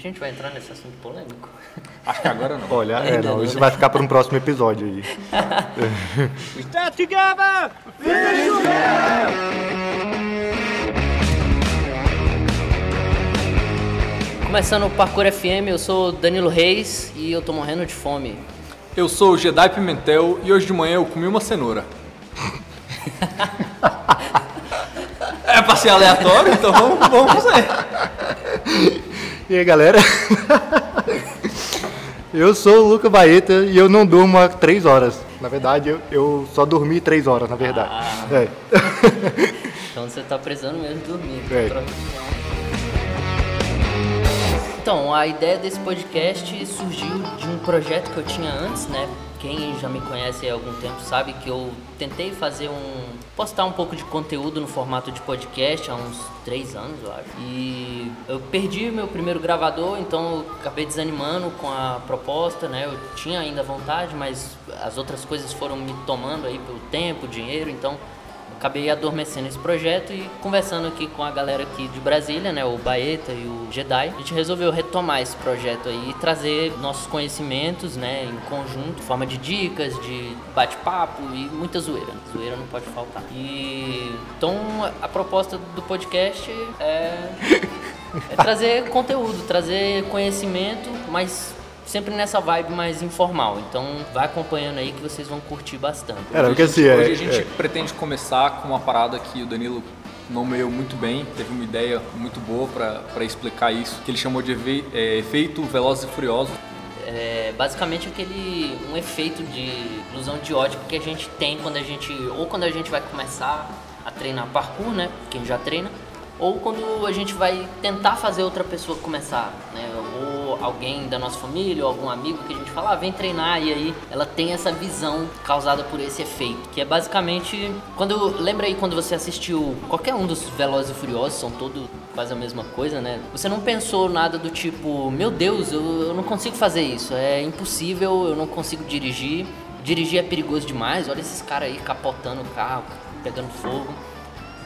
A gente vai entrar nesse assunto polêmico? Acho que agora não. Olha, é, não, não, isso né? vai ficar para um próximo episódio aí. Stand together! Começando o Parkour FM, eu sou Danilo Reis e eu tô morrendo de fome. Eu sou o Jedi Pimentel e hoje de manhã eu comi uma cenoura. é pra ser aleatório, então vamos, vamos fazer. E aí, galera? Eu sou o Luca Baeta e eu não durmo há três horas. Na verdade, eu, eu só dormi três horas, na verdade. Ah. É. Então você tá precisando mesmo dormir. É. Então, a ideia desse podcast surgiu de um projeto que eu tinha antes, né? Quem já me conhece há algum tempo sabe que eu tentei fazer um. postar um pouco de conteúdo no formato de podcast há uns três anos, eu acho. E eu perdi meu primeiro gravador, então acabei desanimando com a proposta, né? Eu tinha ainda vontade, mas as outras coisas foram me tomando aí pelo tempo, dinheiro, então acabei adormecendo esse projeto e conversando aqui com a galera aqui de Brasília, né, o Baeta e o Jedi, a gente resolveu retomar esse projeto aí e trazer nossos conhecimentos, né, em conjunto, forma de dicas, de bate-papo e muita zoeira. Zoeira não pode faltar. E então a proposta do podcast é, é trazer conteúdo, trazer conhecimento, mas sempre nessa vibe mais informal. Então vai acompanhando aí que vocês vão curtir bastante. Era, porque Hoje assim, a é, gente, hoje a gente é. pretende começar com uma parada que o Danilo nomeou muito bem, teve uma ideia muito boa para explicar isso, que ele chamou de é, efeito Velozes e Furiosos. É basicamente aquele um efeito de ilusão de ótica que a gente tem quando a gente ou quando a gente vai começar a treinar parkour, né? Quem já treina, ou quando a gente vai tentar fazer outra pessoa começar, né? Alguém da nossa família, ou algum amigo que a gente fala, ah, vem treinar e aí ela tem essa visão causada por esse efeito, que é basicamente quando lembra aí quando você assistiu qualquer um dos Velozes e Furiosos, são todos quase a mesma coisa, né? Você não pensou nada do tipo, meu Deus, eu, eu não consigo fazer isso, é impossível, eu não consigo dirigir, dirigir é perigoso demais, olha esses caras aí capotando o carro, pegando fogo.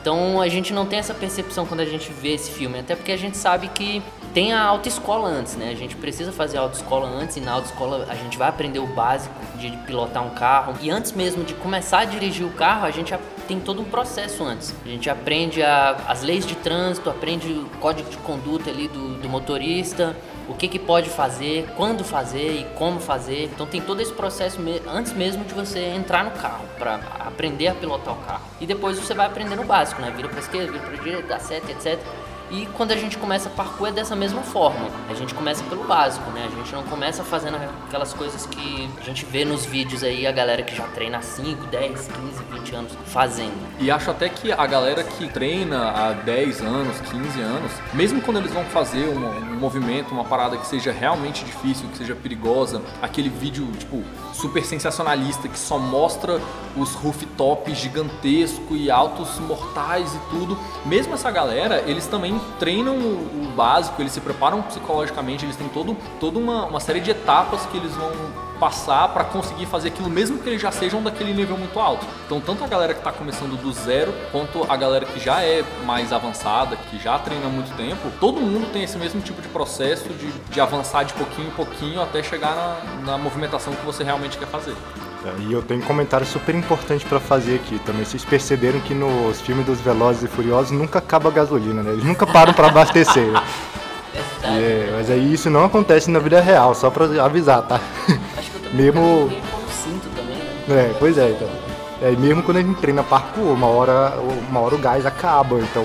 Então a gente não tem essa percepção quando a gente vê esse filme, até porque a gente sabe que tem a autoescola antes, né? A gente precisa fazer a autoescola antes e na autoescola a gente vai aprender o básico de pilotar um carro. E antes mesmo de começar a dirigir o carro, a gente tem todo um processo antes. A gente aprende a- as leis de trânsito, aprende o código de conduta ali do, do motorista, o que, que pode fazer, quando fazer e como fazer. Então tem todo esse processo antes mesmo de você entrar no carro para aprender a pilotar o carro. E depois você vai aprendendo o básico, né? Vira para esquerda, vira para direita, dá seta, etc. E quando a gente começa parkour é dessa mesma forma. A gente começa pelo básico, né? A gente não começa fazendo aquelas coisas que a gente vê nos vídeos aí, a galera que já treina há 5, 10, 15, 20 anos fazendo. E acho até que a galera que treina há 10 anos, 15 anos, mesmo quando eles vão fazer um, um movimento, uma parada que seja realmente difícil, que seja perigosa, aquele vídeo, tipo, super sensacionalista que só mostra os rooftops gigantesco e altos mortais e tudo, mesmo essa galera, eles também treinam o, básico, eles se preparam psicologicamente, eles têm todo, toda uma, uma série de etapas que eles vão passar para conseguir fazer aquilo, mesmo que eles já sejam daquele nível muito alto. Então, tanto a galera que está começando do zero, quanto a galera que já é mais avançada, que já treina há muito tempo, todo mundo tem esse mesmo tipo de processo de, de avançar de pouquinho em pouquinho até chegar na, na movimentação que você realmente quer fazer. E eu tenho um comentário super importante pra fazer aqui também. Vocês perceberam que nos filmes dos Velozes e Furiosos nunca acaba a gasolina, né? Eles nunca param pra abastecer. né? É, mas aí isso não acontece na vida real, só pra avisar, tá? Acho que eu tô Mesmo- cinto também, né? É, pois é, então. É, mesmo quando a gente treina parkour, uma hora, uma hora o gás acaba. Então,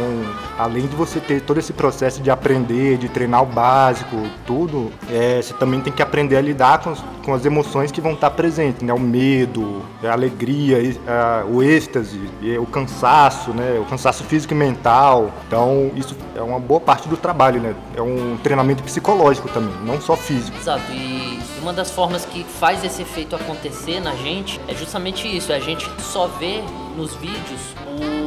além de você ter todo esse processo de aprender, de treinar o básico, tudo, é, você também tem que aprender a lidar com, as- com as emoções que vão estar presentes, né? O medo, a alegria, a- o êxtase, o cansaço, né? O cansaço físico e mental. Então, isso é uma boa parte do trabalho, né? É um treinamento psicológico também, não só físico. Exato, e uma das formas que faz esse efeito acontecer na gente é justamente isso, é a gente só vê nos vídeos o,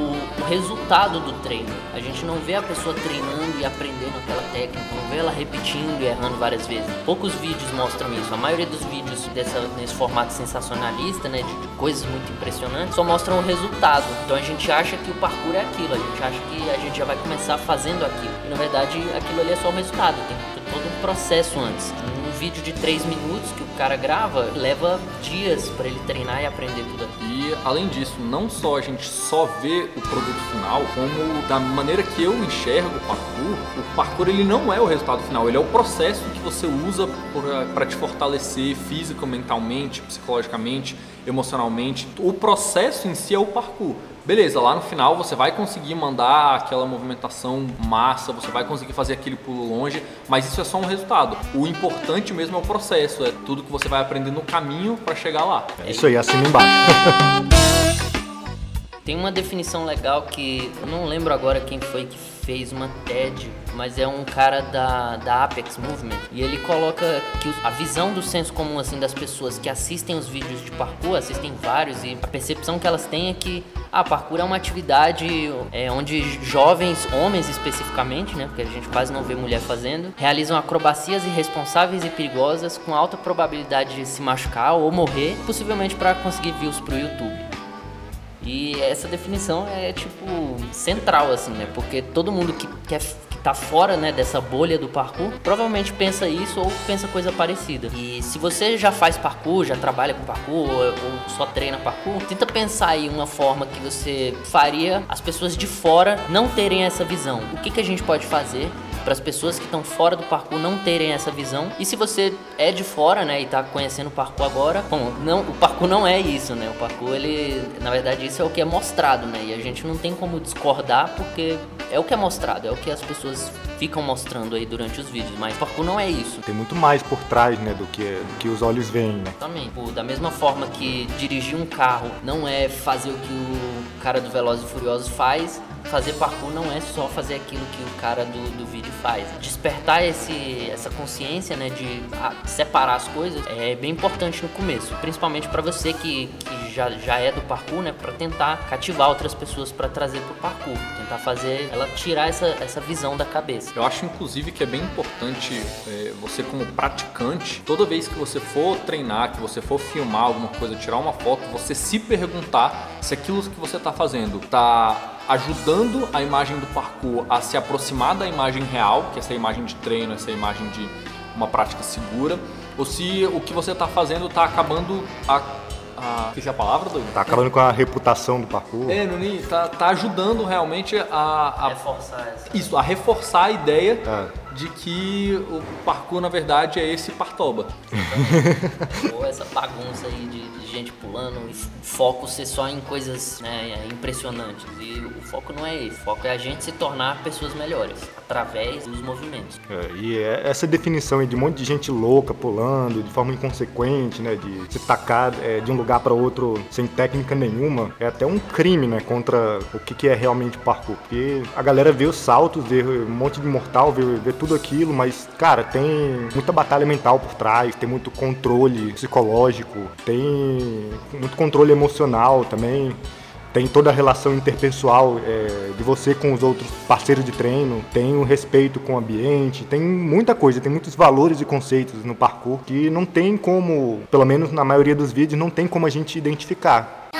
o resultado do treino. A gente não vê a pessoa treinando e aprendendo aquela técnica, não vê ela repetindo e errando várias vezes. Poucos vídeos mostram isso. A maioria dos vídeos dessa, nesse formato sensacionalista, né, de, de coisas muito impressionantes, só mostram o resultado. Então a gente acha que o parkour é aquilo, a gente acha que a gente já vai começar fazendo aquilo. E na verdade aquilo ali é só o resultado. Tem todo um processo antes. Vídeo de 3 minutos que o cara grava leva dias para ele treinar e aprender tudo. E além disso, não só a gente só vê o produto final, como da maneira que eu enxergo o parkour, o parkour ele não é o resultado final, ele é o processo que você usa para te fortalecer físico, mentalmente, psicologicamente, emocionalmente. O processo em si é o parkour. Beleza, lá no final você vai conseguir mandar aquela movimentação massa, você vai conseguir fazer aquele pulo longe, mas isso é só um resultado. O importante mesmo é o processo, é tudo que você vai aprender no caminho para chegar lá. É isso aí, assina embaixo. Tem uma definição legal que eu não lembro agora quem foi que fez uma TED, mas é um cara da, da Apex Movement e ele coloca que a visão do senso comum assim das pessoas que assistem os vídeos de parkour, assistem vários e a percepção que elas têm é que a parkour é uma atividade é, onde jovens, homens especificamente, né, porque a gente quase não vê mulher fazendo, realizam acrobacias irresponsáveis e perigosas com alta probabilidade de se machucar ou morrer, possivelmente para conseguir views pro YouTube. E essa definição é tipo central assim, né? Porque todo mundo que quer que tá fora, né, dessa bolha do parkour, provavelmente pensa isso ou pensa coisa parecida. E se você já faz parkour, já trabalha com parkour ou, ou só treina parkour, tenta pensar aí uma forma que você faria as pessoas de fora não terem essa visão. O que que a gente pode fazer para as pessoas que estão fora do parkour não terem essa visão. E se você é de fora, né, e está conhecendo o parkour agora, bom, não, o parkour não é isso, né? O parkour ele, na verdade, isso é o que é mostrado, né? E a gente não tem como discordar porque é o que é mostrado, é o que as pessoas ficam mostrando aí durante os vídeos, mas o parkour não é isso. Tem muito mais por trás, né, do que, do que os olhos veem, né? Também. Da mesma forma que dirigir um carro não é fazer o que o cara do Velozes e Furiosos faz, fazer parkour não é só fazer aquilo que o cara do, do vídeo faz. Despertar esse, essa consciência, né, de separar as coisas é bem importante no começo, principalmente para você que, que já, já é do parkour, né, para tentar cativar outras pessoas para trazer pro parkour, tentar fazer ela tirar essa, essa visão da cabeça. Eu acho inclusive que é bem importante é, você como praticante, toda vez que você for treinar, que você for filmar alguma coisa, tirar uma foto, você se perguntar se aquilo que você está fazendo está ajudando a imagem do parkour a se aproximar da imagem real, que é essa imagem de treino, essa imagem de uma prática segura, ou se o que você está fazendo está acabando a a. Esqueci a palavra, Douglas? Tá acabando com a reputação do parkour. É, Nuni, tá, tá ajudando realmente a, a. Reforçar essa. Isso, a reforçar a ideia É. de que o parkour, na verdade, é esse partoba. Ou essa bagunça aí de, de gente pulando e f- foco ser só em coisas né, impressionantes. E o foco não é esse. O foco é a gente se tornar pessoas melhores através dos movimentos. É, e é- essa definição aí de um monte de gente louca pulando de forma inconsequente, né, de se tacar é, de um lugar para outro sem técnica nenhuma, é até um crime, né, contra o que, que é realmente parkour. Porque a galera vê os saltos, vê um monte de mortal, vê, vê tudo aquilo, mas, cara, tem muita batalha mental por trás, tem muito controle psicológico, tem muito controle emocional também. Tem toda a relação interpessoal é, de você com os outros parceiros de treino, tem o respeito com o ambiente, tem muita coisa, tem muitos valores e conceitos no parkour que não tem como, pelo menos na maioria dos vídeos, não tem como a gente identificar.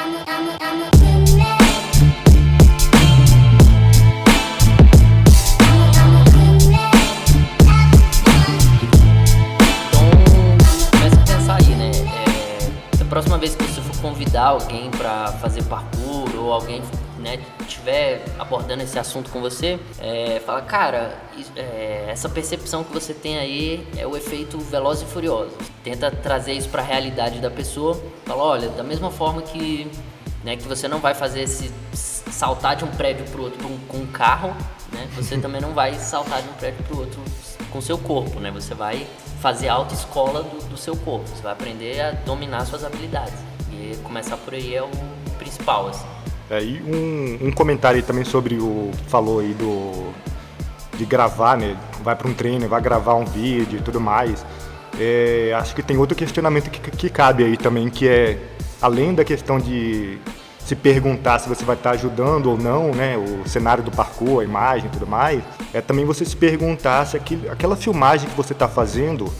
Convidar alguém para fazer parkour ou alguém né, estiver abordando esse assunto com você, é, fala, cara, é, essa percepção que você tem aí é o efeito veloz e furioso. Tenta trazer isso para a realidade da pessoa. Fala, olha, da mesma forma que, né, que você não vai fazer esse saltar de um prédio pro outro com, um carro, né? Você também não vai saltar de um prédio pro outro com seu corpo, né? Você vai fazer a autoescola do, do seu corpo. Você vai aprender a dominar suas habilidades. Começar por aí é o principal, assim. É, e um, um comentário também sobre o falou aí do de gravar, né? Vai para um treino, vai gravar um vídeo e tudo mais. É, acho que tem outro questionamento que, que cabe aí também, que é além da questão de se perguntar se você vai estar ajudando ou não, né? O cenário do parkour, a imagem e tudo mais, é também você se perguntar se aquela filmagem que você está fazendo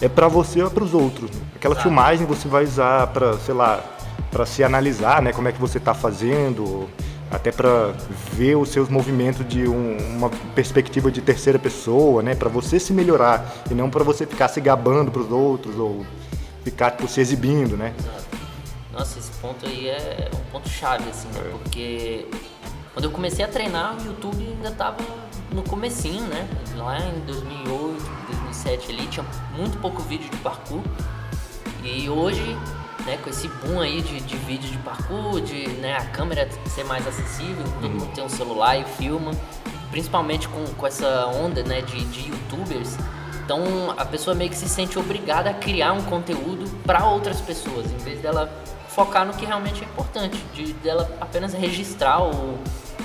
é para você ou para os outros. né? Aquela Exato. filmagem você vai usar para, sei lá, para se analisar, né? Como é que você está fazendo, até para ver os seus movimentos de um, uma perspectiva de terceira pessoa, né, para você se melhorar e não para você ficar se gabando para os outros ou ficar tipo, se exibindo, né? Exato. Nossa, esse ponto aí é um ponto chave, assim, né? Porque quando eu comecei a treinar, o YouTube ainda tava no comecinho, né? Lá em 2008, 2007 ali, tinha muito pouco vídeo de parkour. E hoje, né, com esse boom aí de, de vídeo de parkour, de né, a câmera ser mais acessível, todo mundo tem um celular e filma, principalmente com, com essa onda, né, de, de youtubers, então a pessoa meio que se sente obrigada a criar um conteúdo para outras pessoas, em vez dela focar no que realmente é importante, de dela apenas registrar o,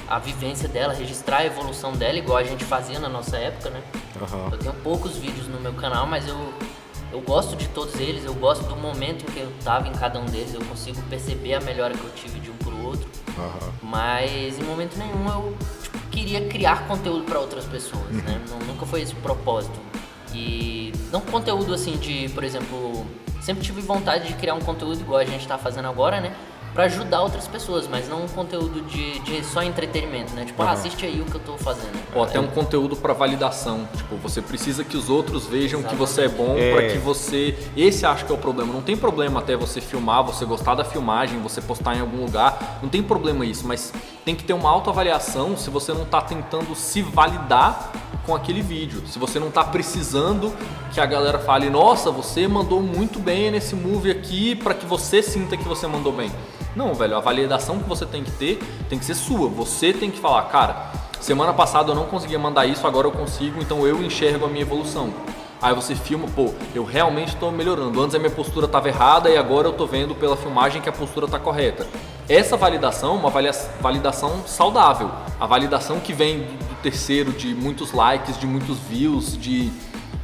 a vivência dela, registrar a evolução dela, igual a gente fazia na nossa época, né? Aham. Eu tenho poucos vídeos no meu canal, mas eu, eu gosto de todos eles, eu gosto do momento em que eu tava em cada um deles, eu consigo perceber a melhora que eu tive de um pro outro. Aham. Mas em momento nenhum eu tipo, queria criar conteúdo para outras pessoas, né? Não- nunca foi esse o propósito. E não conteúdo assim de, por exemplo, sempre tive vontade de criar um conteúdo igual a gente tá fazendo agora, né? Pra ajudar outras pessoas, mas não um conteúdo de, de só entretenimento, né? Tipo, ah, assiste aí o que eu tô fazendo. Ou até um conteúdo para validação. Tipo, você precisa que os outros vejam que você é bom É. para que você. Esse acho que é o problema. Não tem problema até você filmar, você gostar da filmagem, você postar em algum lugar. Não tem problema isso, mas tem que ter uma autoavaliação se você não tá tentando se validar com aquele vídeo. Se você não tá precisando que a galera fale, nossa, você mandou muito bem nesse move aqui para que você sinta que você mandou bem. Não, velho, a validação que você tem que ter tem que ser sua. Você tem que falar, cara, semana passada eu não conseguia mandar isso, agora eu consigo, então eu enxergo a minha evolução. Aí você filma, pô, eu realmente estou melhorando. Antes a minha postura estava errada e agora eu estou vendo pela filmagem que a postura está correta. Essa validação é uma validação saudável. A validação que vem do, terceiro, de muitos likes, de muitos views, de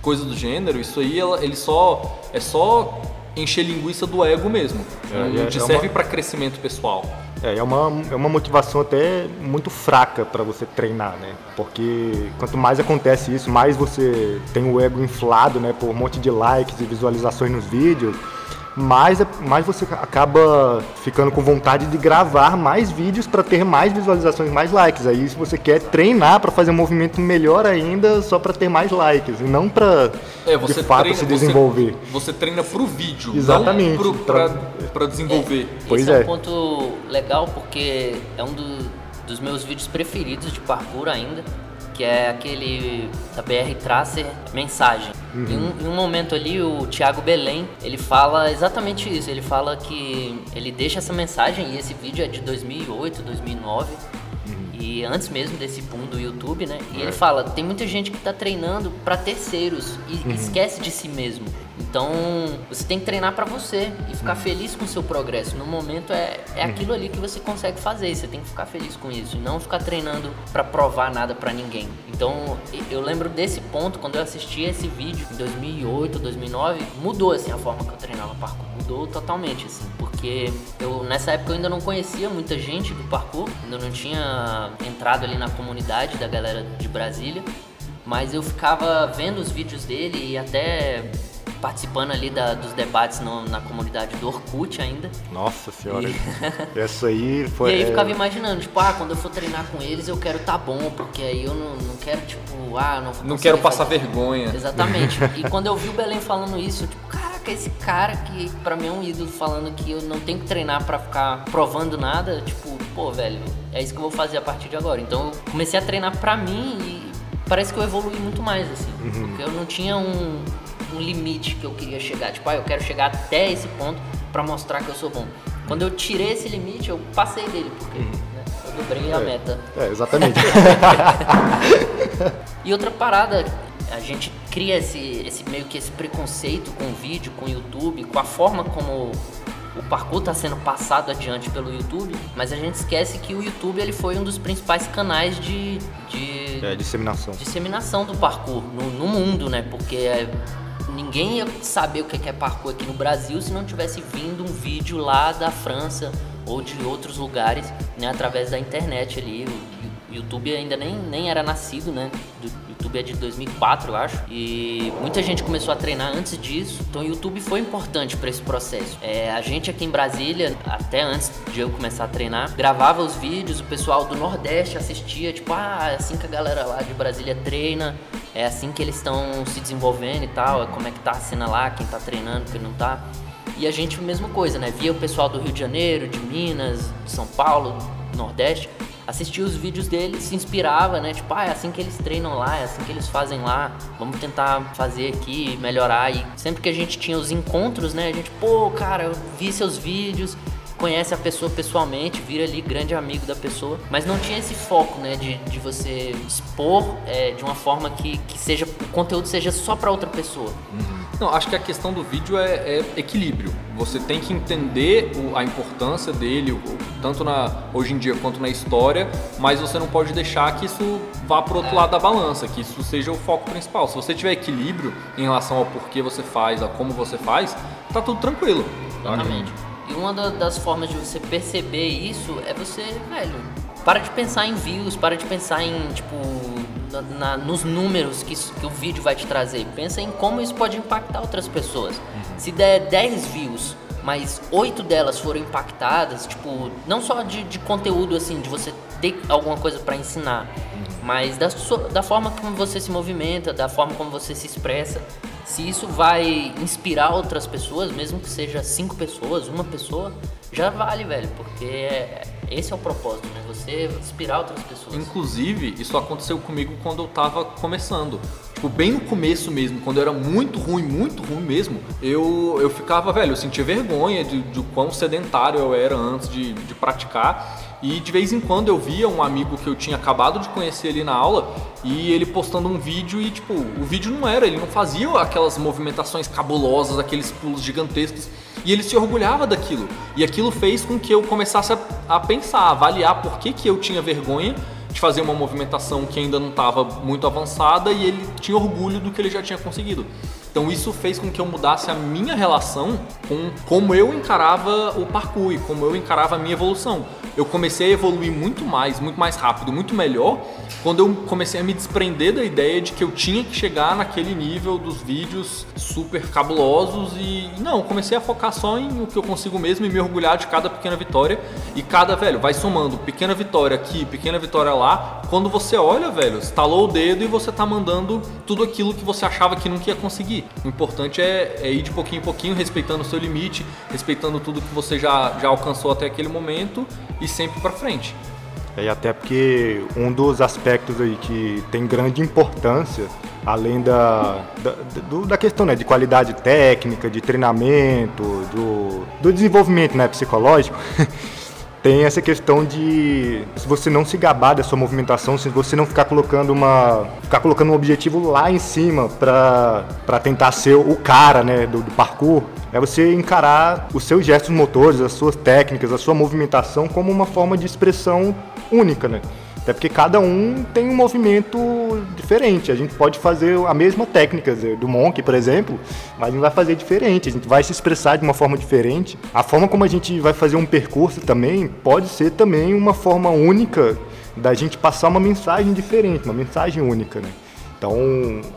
coisas do gênero, isso aí ele só é só encher linguiça do ego mesmo. É, não é- te é serve uma- para crescimento pessoal. É, é uma, é uma motivação até muito fraca para você treinar, né? Porque quanto mais acontece isso, mais você tem o ego inflado, né? Por um monte de likes e visualizações nos vídeos, mais, é- mais você acaba ficando com vontade de gravar mais vídeos para ter mais visualizações, mais likes. Aí se você quer treinar para fazer um movimento melhor ainda, só para ter mais likes, e não para É, você de fato treina, se você- desenvolver. Você, treina pro vídeo, Exatamente. pra, Pra- pra desenvolver. Pois Esse é. é. um ponto legal porque é um do- dos meus vídeos preferidos de parkour ainda, que é aquele da BR Tracer Mensagem. Em, um, em um momento ali, o Thiago Belém, ele fala exatamente isso. Ele fala que ele deixa essa mensagem, e esse vídeo é de 2008, 2009, e antes mesmo desse boom do YouTube, né? E ele fala, tem muita gente que tá treinando para terceiros e esquece de si mesmo. Então, você tem que treinar para você e ficar feliz com o seu progresso. No momento é, é aquilo ali que você consegue fazer, você tem que ficar feliz com isso e não ficar treinando para provar nada para ninguém. Então, eu lembro desse ponto quando eu assisti esse vídeo em 2008, 2009, mudou assim a forma que eu treinava parkour, mudou totalmente assim, porque eu nessa época eu ainda não conhecia muita gente do parkour, ainda não tinha entrado ali na comunidade da galera de Brasília, mas eu ficava vendo os vídeos dele e até participando ali da- dos debates no- na comunidade do Orkut ainda. Nossa senhora, essa aí foi. e aí eu é, ficava imaginando, tipo, ah, quando eu for treinar com eles eu quero tá bom, porque aí eu não, não quero, tipo, ah, não vou Não quero passar fazer. vergonha. Exatamente. E quando eu vi o Belém falando isso, eu, tipo, caraca, esse cara que pra mim é um ídolo falando que eu não tenho que treinar pra ficar provando nada, tipo, pô, velho, é isso que eu vou fazer a partir de agora. Então eu comecei a treinar pra mim e parece que eu evolui muito mais, assim. Porque eu não tinha um, um limite que eu queria chegar. Tipo, ah, eu quero chegar até esse ponto pra mostrar que eu sou bom. Quando eu tirei esse limite, eu passei dele, porque né, eu dobrei a meta. É, exatamente. E outra parada, a gente cria esse, esse meio que esse preconceito com o vídeo, com o YouTube, com a forma como o parkour está sendo passado adiante pelo YouTube, mas a gente esquece que o YouTube ele foi um dos principais canais de, de é, disseminação. disseminação do parkour no, no mundo, né? Porque é, ninguém ia saber o que é parkour aqui no Brasil se não tivesse vindo um vídeo lá da França ou de outros lugares, né? Através da internet ali. O, o YouTube ainda nem, nem era nascido, né? Do- YouTube é de 2004, eu acho. E muita gente começou a treinar antes disso. Então o YouTube foi importante para esse processo. É, a gente aqui em Brasília, até antes de eu começar a treinar, gravava os vídeos, o pessoal do Nordeste assistia, tipo, ah, é assim que a galera lá de Brasília treina, é assim que eles estão se desenvolvendo e tal, é como é que tá a cena lá, quem tá treinando, quem não tá. E a gente, mesma coisa, né? Via o pessoal do Rio de Janeiro, de Minas, de São Paulo, Nordeste, assistia os vídeos deles, se inspirava, né? Tipo, ah, é assim que eles treinam lá, é assim que eles fazem lá, vamos tentar fazer aqui, melhorar. E sempre que a gente tinha os encontros, né? A gente, pô, cara, eu vi seus vídeos, conhece a pessoa pessoalmente, vira ali grande amigo da pessoa, mas não tinha esse foco, né, de, de você expor é, de uma forma que, que seja o conteúdo seja só para outra pessoa. Uhum. Não, acho que a questão do vídeo é, é equilíbrio. Você tem que entender o, a importância dele, o, tanto na hoje em dia quanto na história, mas você não pode deixar que isso vá para outro é. lado da balança, que isso seja o foco principal. Se você tiver equilíbrio em relação ao porquê você faz, a como você faz, tá tudo tranquilo. Exatamente. E uma das formas de você perceber isso é você, velho, para de pensar em views, para de pensar em, tipo, na, na, nos números que, que, o vídeo vai te trazer. Pensa em como isso pode impactar outras pessoas. Uhum. Se der 10 views, mas 8 delas foram impactadas, tipo, não só de, de conteúdo, assim, de você ter alguma coisa para ensinar, uhum. mas da, da forma como você se movimenta, da forma como você se expressa se isso vai inspirar outras pessoas, mesmo que seja cinco pessoas, uma pessoa, já vale, velho, porque é, esse é o propósito, né? Você inspirar outras pessoas. Inclusive, isso aconteceu comigo quando eu tava começando. Tipo, bem no começo mesmo, quando eu era muito ruim, muito ruim mesmo, eu, eu ficava, velho, eu sentia vergonha de, de quão sedentário eu era antes de, de praticar. E de vez em quando eu via um amigo que eu tinha acabado de conhecer ali na aula e ele postando um vídeo e, tipo, o vídeo não era, ele não fazia aquelas movimentações cabulosas, aqueles pulos gigantescos. E ele se orgulhava daquilo. E aquilo fez com que eu começasse a, a pensar, a avaliar por que, que eu tinha vergonha de fazer uma movimentação que ainda não estava muito avançada e ele tinha orgulho do que ele já tinha conseguido. Então isso fez com que eu mudasse a minha relação com como eu encarava o parkour e como eu encarava a minha evolução. Eu comecei a evoluir muito mais, muito mais rápido, muito melhor quando eu comecei a me desprender da ideia de que eu tinha que chegar naquele nível dos vídeos super cabulosos e não, comecei a focar só em o que eu consigo mesmo e me orgulhar de cada pequena vitória e cada, velho, vai somando pequena vitória aqui, pequena vitória lá. Quando você olha, velho, estalou o dedo e você tá mandando tudo aquilo que você achava que nunca ia conseguir. O importante é, é ir de pouquinho em pouquinho, respeitando o seu limite, respeitando tudo que você já, já alcançou até aquele momento e sempre para frente. É, e até porque um dos aspectos aí que tem grande importância, além da, da, do, da questão né, de qualidade técnica, de treinamento, do, do desenvolvimento né, psicológico, tem essa questão de se você não se gabar da sua movimentação, se você não ficar colocando uma ficar colocando um objetivo lá em cima para tentar ser o cara, né, do, do, parkour, é você encarar os seus gestos motores, as suas técnicas, a sua movimentação como uma forma de expressão única, né? Até porque cada um tem um movimento diferente. A gente pode fazer a mesma técnica do Monk, por exemplo, mas gente vai fazer diferente. A gente vai se expressar de uma forma diferente. A forma como a gente vai fazer um percurso também pode ser também uma forma única da gente passar uma mensagem diferente, uma mensagem única, né? Então,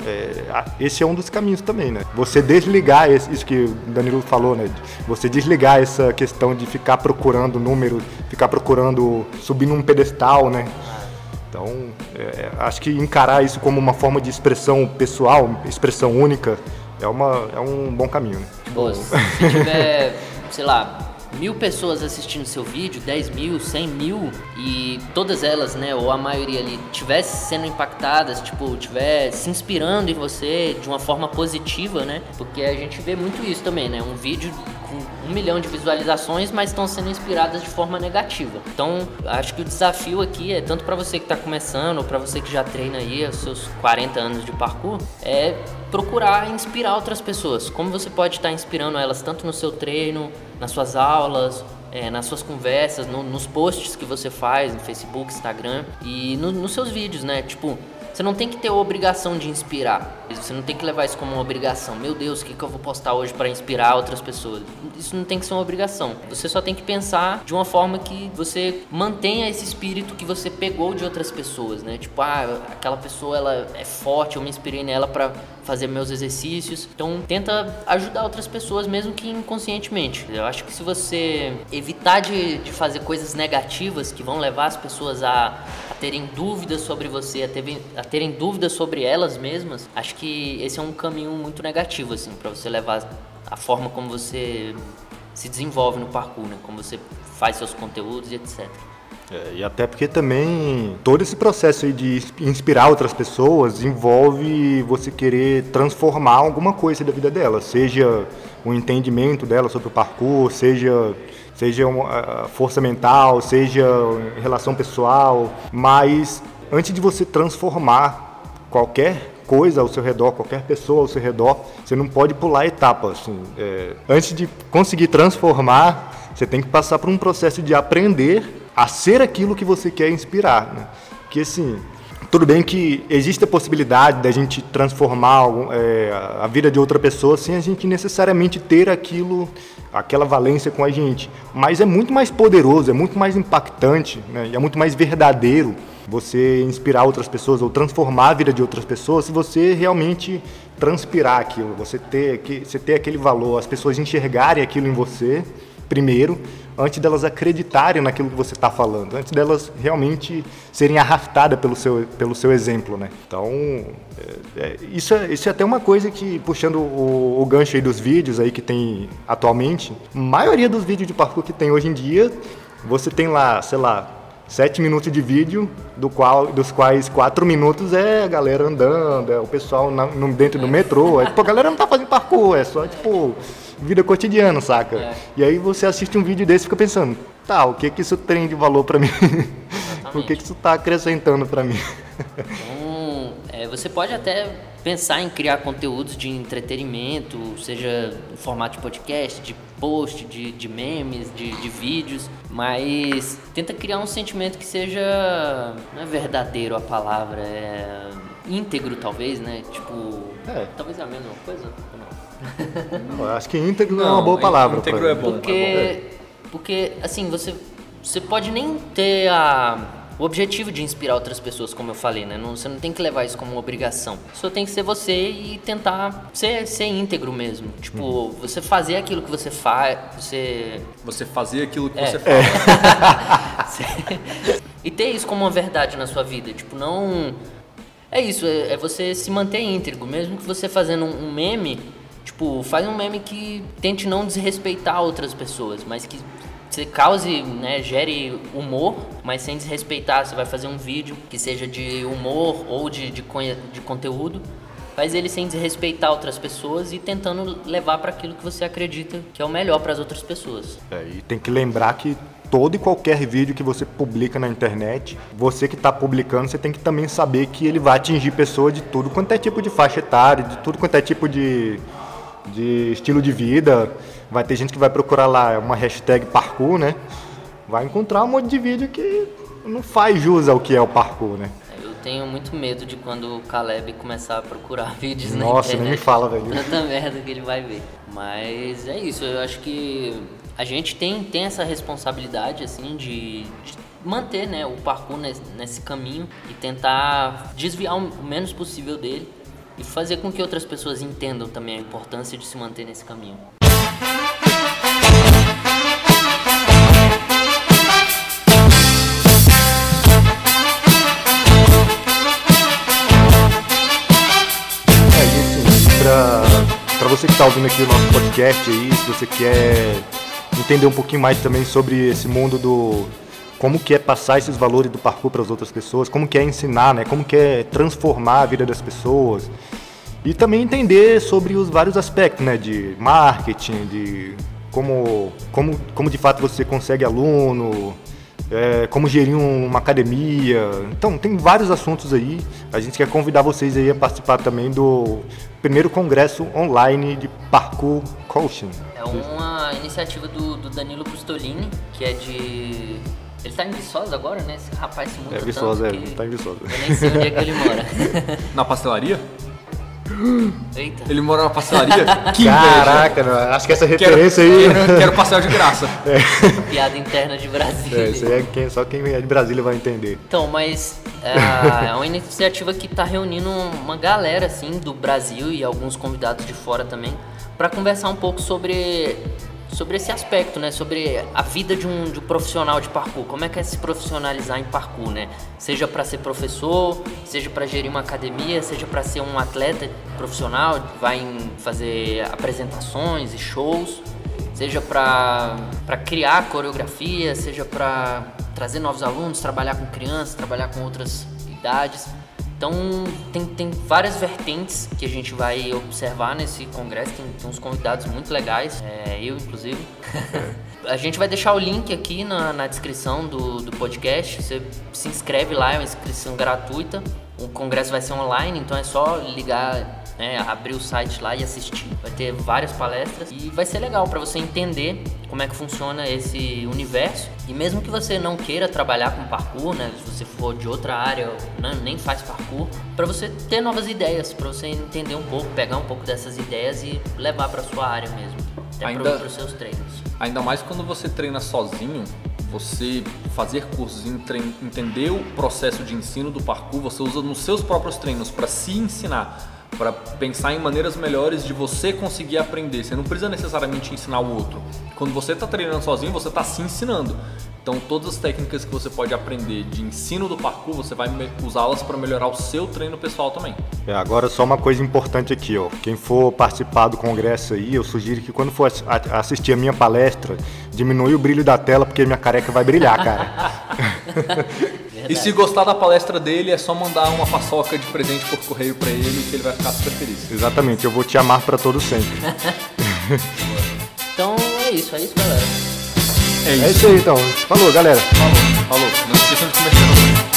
é, esse é um dos caminhos também, né? Você desligar esse, isso que o Danilo falou, né? Você desligar essa questão de ficar procurando número, ficar procurando subir num pedestal, né? Então, é, acho que encarar isso como uma forma de expressão pessoal, expressão única, é, uma, é um bom caminho. Né? Pô, se tiver, sei lá, mil pessoas assistindo seu vídeo, 10 mil, 100 mil, e todas elas, né, ou a maioria ali, tivesse sendo impactadas, tipo, tivesse se inspirando em você de uma forma positiva, né? Porque a gente vê muito isso também, né? Um vídeo com um milhão de visualizações, mas estão sendo inspiradas de forma negativa. Então, acho que o desafio aqui é tanto para você que está começando, ou para você que já treina aí os seus 40 anos de parkour, é procurar inspirar outras pessoas. Como você pode estar tá inspirando elas tanto no seu treino, nas suas aulas, é, nas suas conversas, no, nos posts que você faz no Facebook, Instagram e no, nos seus vídeos, né? Tipo, você não tem que ter a obrigação de inspirar. Você não tem que levar isso como uma obrigação. Meu Deus, o que, que eu vou postar hoje para inspirar outras pessoas? Isso não tem que ser uma obrigação. Você só tem que pensar de uma forma que você mantenha esse espírito que você pegou de outras pessoas, né? Tipo, ah, aquela pessoa ela é forte, eu me inspirei nela para fazer meus exercícios. Então, tenta ajudar outras pessoas, mesmo que inconscientemente. Eu acho que se você evitar de, de fazer coisas negativas que vão levar as pessoas a, terem dúvidas sobre você, a, ter, a terem dúvidas sobre elas mesmas, acho que esse é um caminho muito negativo, assim, para você levar a forma como você se desenvolve no parkour, né? Como você faz seus conteúdos e etc. É, e até porque também todo esse processo de inspirar outras pessoas envolve você querer transformar alguma coisa da vida dela, seja o entendimento dela sobre o parkour, seja seja uma força mental, seja relação pessoal, mas antes de você transformar qualquer coisa ao seu redor, qualquer pessoa ao seu redor, você não pode pular etapas. Assim, é, antes de conseguir transformar, você tem que passar por um processo de aprender a ser aquilo que você quer inspirar. Né? Porque assim, tudo bem que existe a possibilidade da gente transformar é, a vida de outra pessoa sem a gente necessariamente ter aquilo, aquela valência com a gente. Mas é muito mais poderoso, é muito mais impactante, né? e é muito mais verdadeiro você inspirar outras pessoas ou transformar a vida de outras pessoas se você realmente transpirar aquilo, você ter, você ter aquele valor, as pessoas enxergarem aquilo em você primeiro, antes delas acreditarem naquilo que você está falando, antes delas realmente serem arrastadas pelo seu, pelo seu exemplo, né? Então, é, é, isso, é, isso é até uma coisa que, puxando o, o gancho aí dos vídeos aí que tem atualmente, a maioria dos vídeos de parkour que tem hoje em dia, você tem lá, sei lá, sete minutos de vídeo, do qual, dos quais quatro minutos é a galera andando, é o pessoal na, no, dentro do metrô. É, tipo, a galera não tá fazendo parkour, é só, tipo, vida cotidiana, saca? É. E aí você assiste um vídeo desse e fica pensando, tá, o que que isso tem de valor para mim? o que que isso tá acrescentando para mim? Então, é, você pode até pensar em criar conteúdos de entretenimento, seja em formato de podcast, de post, de, de memes, de, de, vídeos, mas tenta criar um sentimento que seja não é verdadeiro a palavra, é íntegro talvez, né? Tipo, é. talvez é a mesma coisa ou não? Eu acho que íntegro não, é uma boa palavra. Íntegro é bom. Porque, é bom. porque assim, você, você pode nem ter a, o objetivo de inspirar outras pessoas, como eu falei, né? Não, você não tem que levar isso como uma obrigação. Só tem que ser você e tentar ser, ser íntegro mesmo. Tipo, uhum. você fazer aquilo que você faz, você... Você fazer aquilo que é. você faz. É. e ter isso como uma verdade na sua vida. Tipo, não... É isso, é, é você se manter íntegro. Mesmo que você fazendo um, um meme Tipo, faz um meme que tente não desrespeitar outras pessoas, mas que você cause, né, gere humor, mas sem desrespeitar. Você vai fazer um vídeo que seja de humor ou de, de, de conteúdo, faz ele sem desrespeitar outras pessoas e tentando levar para aquilo que você acredita que é o melhor para as outras pessoas. É, e tem que lembrar que todo e qualquer vídeo que você publica na internet, você que está publicando, você tem que também saber que ele vai atingir pessoas de tudo quanto é tipo de faixa etária, de tudo quanto é tipo de de estilo de vida. Vai ter gente que vai procurar lá uma hashtag parkour, né? Vai encontrar um monte de vídeo que não faz jus ao que é o parkour, né? Eu tenho muito medo de quando o Caleb começar a procurar vídeos Nossa, na internet. nem me fala, velho. Tanta merda que ele vai ver. Mas é isso, eu acho que a gente tem, tem essa responsabilidade, assim, de, de manter né, o parkour nesse, nesse caminho e tentar desviar o menos possível dele e fazer com que outras pessoas entendam também a importância de se manter nesse caminho. É isso, para você que está ouvindo aqui o nosso podcast aí, se você quer entender um pouquinho mais também sobre esse mundo do como que é passar esses valores do parkour para as outras pessoas, como que é ensinar, né? Como que é transformar a vida das pessoas. E também entender sobre os vários aspectos, né, de marketing, de como, como, como de fato você consegue aluno, é, como gerir uma academia. Então, tem vários assuntos aí. A gente quer convidar vocês aí a participar também do primeiro congresso online de Parkour Coaching. É uma iniciativa do, do Danilo Pustolini, que é de Ele tá em Viçosa agora, né? Esse rapaz se muda É Viçosa, é, tanto que tá em Viçosa. Eu nem sei onde é que ele mora. Na pastelaria? Eita. Ele mora na pastelaria? Que inveja. Caraca, não, acho que essa Quero, referência aí. quero, quero pastel de graça. Piada interna de Brasília. É, isso aí é quem, só quem é de Brasília vai entender. Então, mas é, é uma iniciativa que está reunindo uma galera assim do Brasil e alguns convidados de fora também para conversar um pouco sobre sobre esse aspecto, né? Sobre a vida de um, de um profissional de parkour. Como é que é se profissionalizar em parkour, né? Seja para ser professor, seja para gerir uma academia, seja para ser um atleta profissional, vai em fazer apresentações e shows, seja para criar coreografia, seja para trazer novos alunos, trabalhar com crianças, trabalhar com outras idades. Então tem, tem várias vertentes que a gente vai observar nesse congresso, tem, tem uns convidados muito legais, é, eu inclusive. a gente vai deixar o link aqui na, na descrição do, do podcast, você se inscreve lá, é uma inscrição gratuita. O congresso vai ser online, então é só ligar né, abrir o site lá e assistir. Vai ter várias palestras e vai ser legal para você entender como é que funciona esse universo. E mesmo que você não queira trabalhar com parkour, né, se você for de outra área, né, nem faz parkour, para você ter novas ideias, para você entender um pouco, pegar um pouco dessas ideias e levar para sua área mesmo, até Ainda- para os seus treinos. Ainda mais quando você treina sozinho, você fazer cursos, entender o processo de ensino do parkour, você usa nos seus próprios treinos para se ensinar, para pensar em maneiras melhores de você conseguir aprender. Você não precisa necessariamente ensinar o outro. Quando você está treinando sozinho, você está se ensinando. Então, todas as técnicas que você pode aprender de ensino do parkour, você vai usá-las para melhorar o seu treino pessoal também. É, agora só uma coisa importante aqui, ó. Quem for participar do congresso aí, eu sugiro que quando for assistir a minha palestra, diminui o brilho da tela, porque minha careca vai brilhar, cara. E se gostar da palestra dele, é só mandar uma paçoca de presente por correio para ele, que ele vai ficar super feliz. Exatamente, eu vou te amar pra todo sempre. Então é isso, é isso, galera. É É isso aí então. Falou, galera. Falou, falou. Não esqueçam de cenoura.